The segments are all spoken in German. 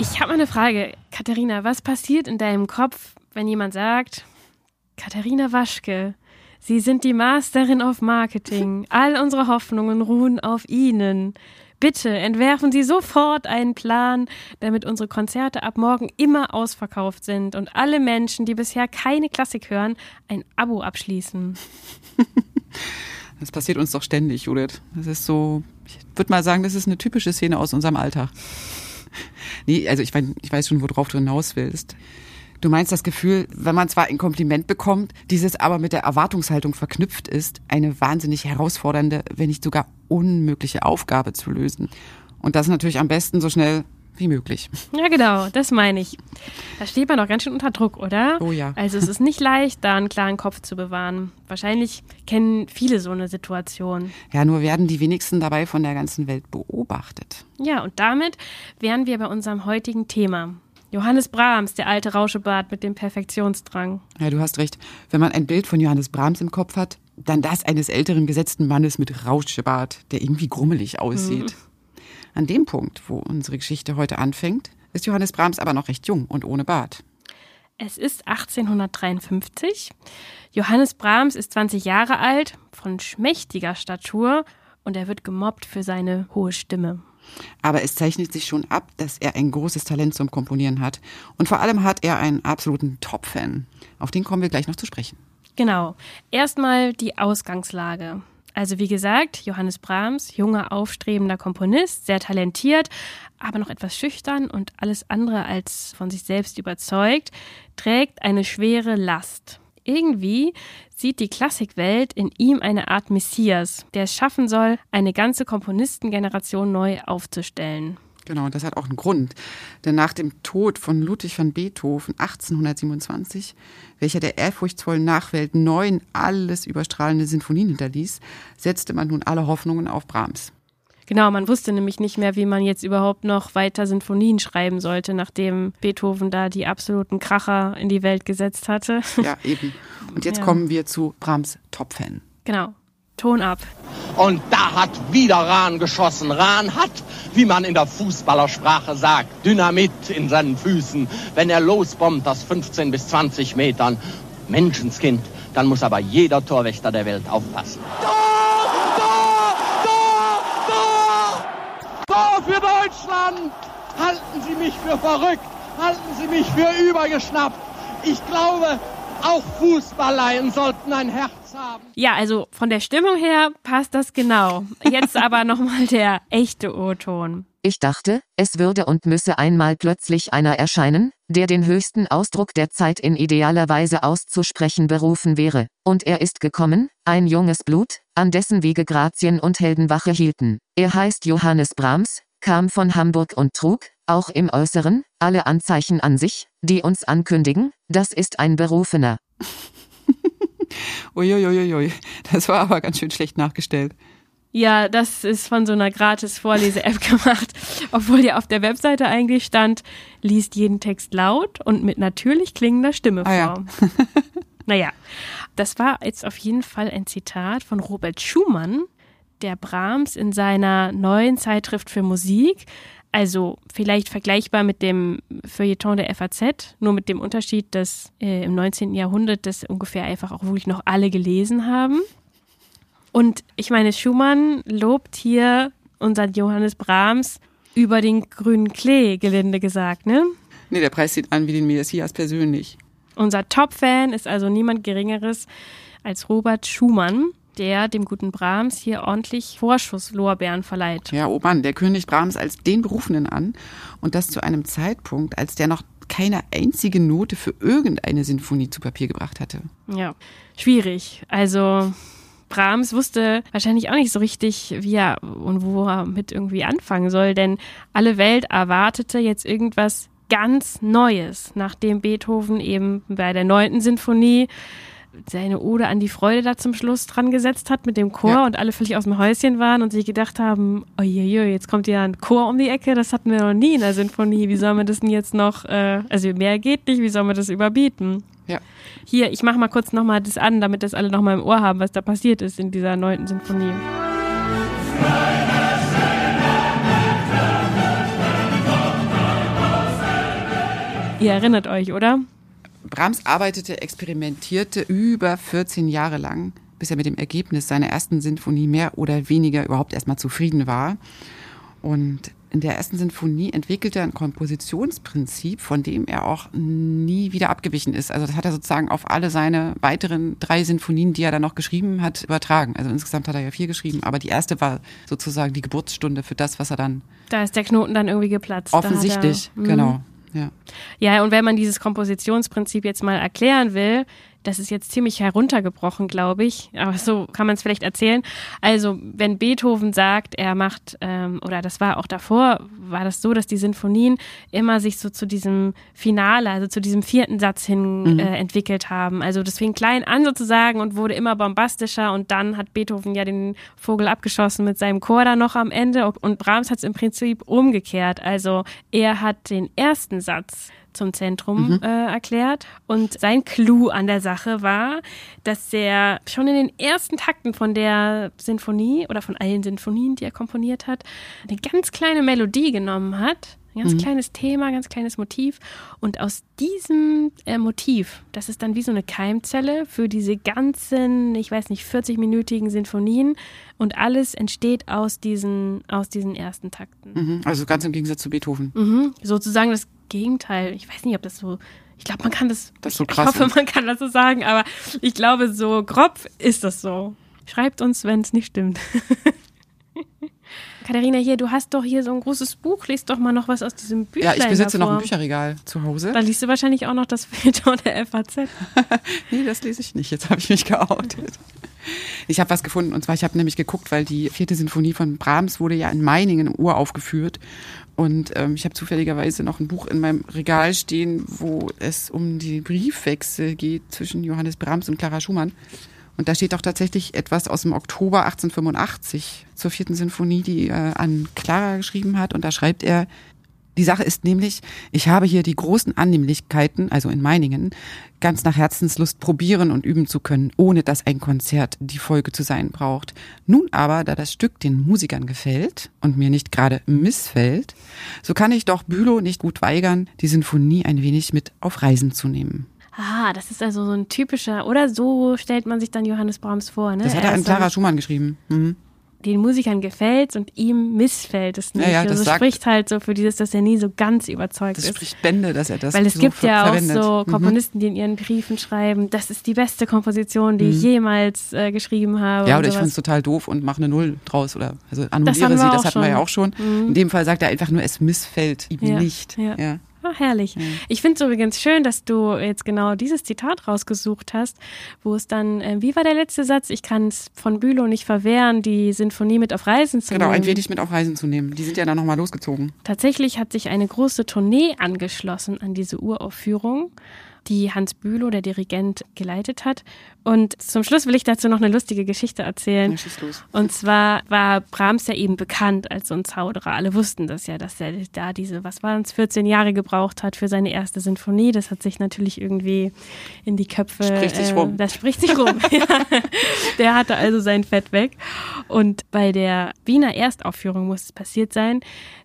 Ich habe mal eine Frage. Katharina, was passiert in deinem Kopf, wenn jemand sagt, Katharina Waschke, Sie sind die Masterin of Marketing. All unsere Hoffnungen ruhen auf Ihnen. Bitte entwerfen Sie sofort einen Plan, damit unsere Konzerte ab morgen immer ausverkauft sind und alle Menschen, die bisher keine Klassik hören, ein Abo abschließen. Das passiert uns doch ständig, Judith. Das ist so, ich würde mal sagen, das ist eine typische Szene aus unserem Alltag. Nee, also ich, mein, ich weiß schon, worauf du hinaus willst. Du meinst das Gefühl, wenn man zwar ein Kompliment bekommt, dieses aber mit der Erwartungshaltung verknüpft ist, eine wahnsinnig herausfordernde, wenn nicht sogar unmögliche Aufgabe zu lösen. Und das natürlich am besten so schnell wie möglich. Ja, genau, das meine ich. Da steht man doch ganz schön unter Druck, oder? Oh ja. Also es ist nicht leicht, da einen klaren Kopf zu bewahren. Wahrscheinlich kennen viele so eine Situation. Ja, nur werden die wenigsten dabei von der ganzen Welt beobachtet. Ja, und damit wären wir bei unserem heutigen Thema. Johannes Brahms, der alte Rauschebart mit dem Perfektionsdrang. Ja, du hast recht. Wenn man ein Bild von Johannes Brahms im Kopf hat, dann das eines älteren gesetzten Mannes mit Rauschebart, der irgendwie grummelig aussieht. An dem Punkt, wo unsere Geschichte heute anfängt, ist Johannes Brahms aber noch recht jung und ohne Bart. Es ist 1853. Johannes Brahms ist 20 Jahre alt, von schmächtiger Statur und er wird gemobbt für seine hohe Stimme. Aber es zeichnet sich schon ab, dass er ein großes Talent zum Komponieren hat. Und vor allem hat er einen absoluten Top-Fan. Auf den kommen wir gleich noch zu sprechen. Genau. Erstmal die Ausgangslage. Also wie gesagt, Johannes Brahms, junger, aufstrebender Komponist, sehr talentiert, aber noch etwas schüchtern und alles andere als von sich selbst überzeugt, trägt eine schwere Last. Irgendwie sieht die Klassikwelt in ihm eine Art Messias, der es schaffen soll, eine ganze Komponistengeneration neu aufzustellen. Genau, und das hat auch einen Grund. Denn nach dem Tod von Ludwig van Beethoven 1827, welcher der ehrfurchtsvollen Nachwelt neun alles überstrahlende Sinfonien hinterließ, setzte man nun alle Hoffnungen auf Brahms. Genau, man wusste nämlich nicht mehr, wie man jetzt überhaupt noch weiter Sinfonien schreiben sollte, nachdem Beethoven da die absoluten Kracher in die Welt gesetzt hatte. Ja, eben. Und jetzt Ja. kommen wir zu Brahms Top-Fan. Genau. Ton ab. Und da hat wieder Rahn geschossen. Rahn hat, wie man in der Fußballersprache sagt, Dynamit in seinen Füßen. Wenn er losbombt aus 15 bis 20 Metern, Menschenskind, dann muss aber jeder Torwächter der Welt aufpassen. Tor! Tor! Tor! Tor! Für Deutschland! Halten Sie mich für verrückt! Halten Sie mich für übergeschnappt! Ich glaube, auch Fußballleien sollten ein Herz haben. Ja, also von der Stimmung her passt das genau. Jetzt aber nochmal der echte O-Ton. Ich dachte, es würde und müsse einmal plötzlich einer erscheinen, der den höchsten Ausdruck der Zeit in idealer Weise auszusprechen berufen wäre. Und er ist gekommen, ein junges Blut, an dessen Wege Grazien und Heldenwache hielten. Er heißt Johannes Brahms, kam von Hamburg und trug, auch im Äußeren, alle Anzeichen an sich, die uns ankündigen, das ist ein Berufener. Uiuiuiui, das war aber ganz schön schlecht nachgestellt. Ja, das ist von so einer gratis Vorlese-App gemacht, obwohl ja auf der Webseite eigentlich stand, liest jeden Text laut und mit natürlich klingender Stimme vor. Ah ja. naja, das war jetzt auf jeden Fall ein Zitat von Robert Schumann, der Brahms in seiner neuen Zeitschrift für Musik, also vielleicht vergleichbar mit dem Feuilleton der FAZ, nur mit dem Unterschied, dass äh, im 19. Jahrhundert das ungefähr einfach auch wirklich noch alle gelesen haben. Und ich meine, Schumann lobt hier unseren Johannes Brahms über den grünen Klee, gelinde gesagt, ne? Nee, der Preis sieht an wie den Messias persönlich. Unser Top-Fan ist also niemand Geringeres als Robert Schumann, der dem guten Brahms hier ordentlich Vorschusslorbeeren verleiht. Ja, oh Mann, der kündigt Brahms als den Berufenen an und das zu einem Zeitpunkt, als der noch keine einzige Note für irgendeine Sinfonie zu Papier gebracht hatte. Ja, schwierig. Also Brahms wusste wahrscheinlich auch nicht so richtig, wie er und wo er mit irgendwie anfangen soll, denn alle Welt erwartete jetzt irgendwas ganz Neues, nachdem Beethoven eben bei der neunten Sinfonie seine Ode an die Freude da zum Schluss dran gesetzt hat mit dem Chor Ja. und alle völlig aus dem Häuschen waren und sich gedacht haben, ojeje, jetzt kommt ja ein Chor um die Ecke, das hatten wir noch nie in der Sinfonie, wie soll man das denn jetzt noch, äh, also mehr geht nicht, wie soll man das überbieten? Ja. Hier, ich mache mal kurz nochmal das an, damit das alle nochmal im Ohr haben, was da passiert ist in dieser neunten Sinfonie. Ihr erinnert euch, oder? Brahms arbeitete, experimentierte über 14 Jahre lang, bis er mit dem Ergebnis seiner ersten Sinfonie mehr oder weniger überhaupt erstmal zufrieden war. Und in der ersten Sinfonie entwickelte er ein Kompositionsprinzip, von dem er auch nie wieder abgewichen ist. Also das hat er sozusagen auf alle seine weiteren drei Sinfonien, die er dann noch geschrieben hat, übertragen. Also insgesamt hat er ja vier geschrieben, aber die erste war sozusagen die Geburtsstunde für das, was er dann Da ist der Knoten dann irgendwie geplatzt. Hat er- offensichtlich, Mhm. genau, ja. Ja, und wenn man dieses Kompositionsprinzip jetzt mal erklären will, das ist jetzt ziemlich heruntergebrochen, glaube ich, aber so kann man es vielleicht erzählen. Also, wenn Beethoven sagt, er macht, ähm, oder das war auch davor, war das so, dass die Sinfonien immer sich so zu diesem Finale, also zu diesem vierten Satz hin äh, entwickelt haben. Also, das fing klein an sozusagen und wurde immer bombastischer und dann hat Beethoven ja den Vogel abgeschossen mit seinem Chor da noch am Ende und Brahms hat es im Prinzip umgekehrt. Also, er hat den ersten Satz zum Zentrum äh, erklärt. Und sein Clou an der Sache war, dass er schon in den ersten Takten von der Sinfonie oder von allen Sinfonien, die er komponiert hat, eine ganz kleine Melodie genommen hat. Ein ganz kleines Thema, ganz kleines Motiv. Und aus diesem äh, Motiv, das ist dann wie so eine Keimzelle für diese ganzen, ich weiß nicht, 40-minütigen Sinfonien. Und alles entsteht aus diesen, aus diesen ersten Takten. Mhm. Also ganz im Gegensatz zu Beethoven. Mhm. Sozusagen das Gegenteil. Ich weiß nicht, ob das so. Ich glaube, man kann das. Das ist so ich krass hoffe, ist. man kann das so sagen, aber ich glaube, so grob ist das so. Schreibt uns, wenn es nicht stimmt. Katharina, hier, du hast doch hier so ein großes Buch. Lies doch mal noch was aus diesem Ja, Büchlein ich besitze noch ein davor. Bücherregal zu Hause. Da liest du wahrscheinlich auch noch das Feuilleton der FAZ. Nee, das lese ich nicht. Jetzt habe ich mich geoutet. Ich habe was gefunden und zwar, ich habe nämlich geguckt, weil die vierte Sinfonie von Brahms wurde ja in Meiningen uraufgeführt. Und ähm, ich habe zufälligerweise noch ein Buch in meinem Regal stehen, wo es um die Briefwechsel geht zwischen Johannes Brahms und Clara Schumann. Und da steht auch tatsächlich etwas aus dem Oktober 1885 zur vierten Sinfonie, die er an Clara geschrieben hat. Und da schreibt er, die Sache ist nämlich, ich habe hier die großen Annehmlichkeiten, also in Meiningen, ganz nach Herzenslust probieren und üben zu können, ohne dass ein Konzert die Folge zu sein braucht. Nun aber, da das Stück den Musikern gefällt und mir nicht gerade missfällt, so kann ich doch Bülow nicht gut weigern, die Sinfonie ein wenig mit auf Reisen zu nehmen. Ah, das ist also so ein typischer, oder so stellt man sich dann Johannes Brahms vor, ne? Das hat er an Clara Schumann geschrieben. Mhm. den Musikern gefällt und ihm missfällt es nicht. Ja, ja, das also sagt- spricht halt so für dieses, dass er nie so ganz überzeugt Das ist. spricht Bände, dass er das Weil es so gibt ja auch verwendet. so Mhm. Komponisten, die in ihren Briefen schreiben, das ist die beste Komposition, die ich jemals äh, geschrieben habe. Mhm. Ja, oder ich finde es total doof und mache eine Null draus oder also annulliere wir sie, auch das hatten wir schon. ja auch schon. In dem Fall sagt er einfach nur, es missfällt ihm Ja, nicht. ja. Ja. Ah, herrlich. Ich finde es übrigens schön, dass du jetzt genau dieses Zitat rausgesucht hast, wo es dann, äh, wie war der letzte Satz? Ich kann es von Bülow nicht verwehren, die Sinfonie mit auf Reisen zu Genau, nehmen. ein wenig mit auf Reisen zu nehmen. Die sind ja dann nochmal losgezogen. Tatsächlich hat sich eine große Tournee angeschlossen an diese Uraufführung, die Hans Bülow, der Dirigent, geleitet hat. Und zum Schluss will ich dazu noch eine lustige Geschichte erzählen. Ja, schieß los. Und zwar war Brahms ja eben bekannt als so ein Zauderer. Alle wussten das ja, dass er da diese, was waren es, 14 Jahre gebraucht hat für seine erste Sinfonie. Das hat sich natürlich irgendwie in die Köpfe. Spricht sich rum. Das spricht sich rum. ja. Der hatte also sein Fett weg. Und bei der Wiener Erstaufführung muss es passiert sein,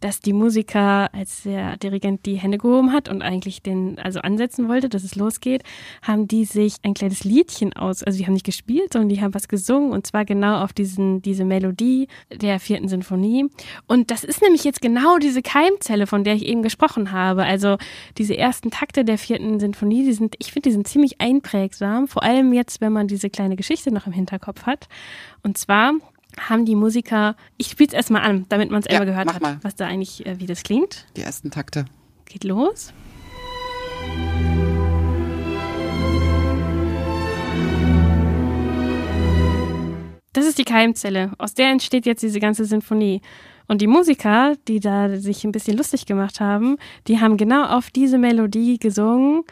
dass die Musiker, als der Dirigent die Hände gehoben hat und eigentlich den, also ansetzen wollte, dass es losgeht, haben die sich ein kleines Liedchen aus, also die haben nicht gespielt, sondern die haben was gesungen und zwar genau auf diesen, diese Melodie der vierten Sinfonie. Und das ist nämlich jetzt genau diese Keimzelle, von der ich eben gesprochen habe. Also diese ersten Takte der vierten Sinfonie, die sind, ich finde, die sind ziemlich einprägsam, vor allem jetzt, wenn man diese kleine Geschichte noch im Hinterkopf hat. Und zwar haben die Musiker, ich spiele es erstmal an, damit man es Ja, einmal gehört hat, mal. was da eigentlich, äh, wie das klingt. Die ersten Takte. Geht los. Das ist die Keimzelle. Aus der entsteht jetzt diese ganze Sinfonie. Und die Musiker, die da sich ein bisschen lustig gemacht haben, die haben genau auf diese Melodie gesungen.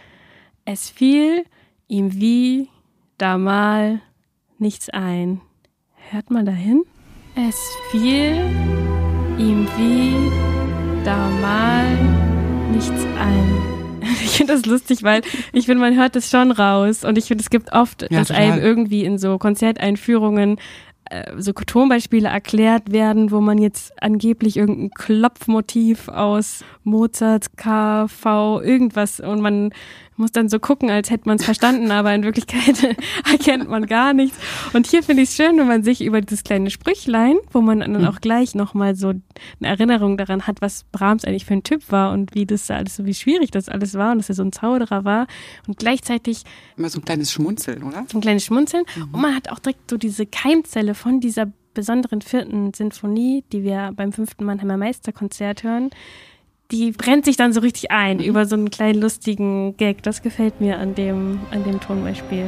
Es fiel ihm wie da mal nichts ein. Hört mal dahin. Es fiel ihm wie da mal nichts ein. Ich finde das lustig, weil ich finde, man hört es schon raus. Und ich finde, es gibt oft, Ja, dass total. einem irgendwie in so Konzerteinführungen äh, so Tonbeispiele erklärt werden, wo man jetzt angeblich irgendein Klopfmotiv aus Mozart, KV, irgendwas und man muss dann so gucken, als hätte man es verstanden, aber in Wirklichkeit erkennt man gar nichts. Und hier finde ich es schön, wenn man sich über dieses kleine Sprüchlein, wo man dann auch gleich nochmal so eine Erinnerung daran hat, was Brahms eigentlich für ein Typ war und wie das alles so, wie schwierig das alles war und dass er so ein Zauderer war und gleichzeitig Immer so ein kleines Schmunzeln, oder? so ein kleines Schmunzeln. Und man hat auch direkt so diese Keimzelle von dieser besonderen vierten Sinfonie, die wir beim fünften Mannheimer Meisterkonzert hören. Die brennt sich dann so richtig ein über so einen kleinen lustigen Gag. Das gefällt mir an dem, an dem Tonbeispiel.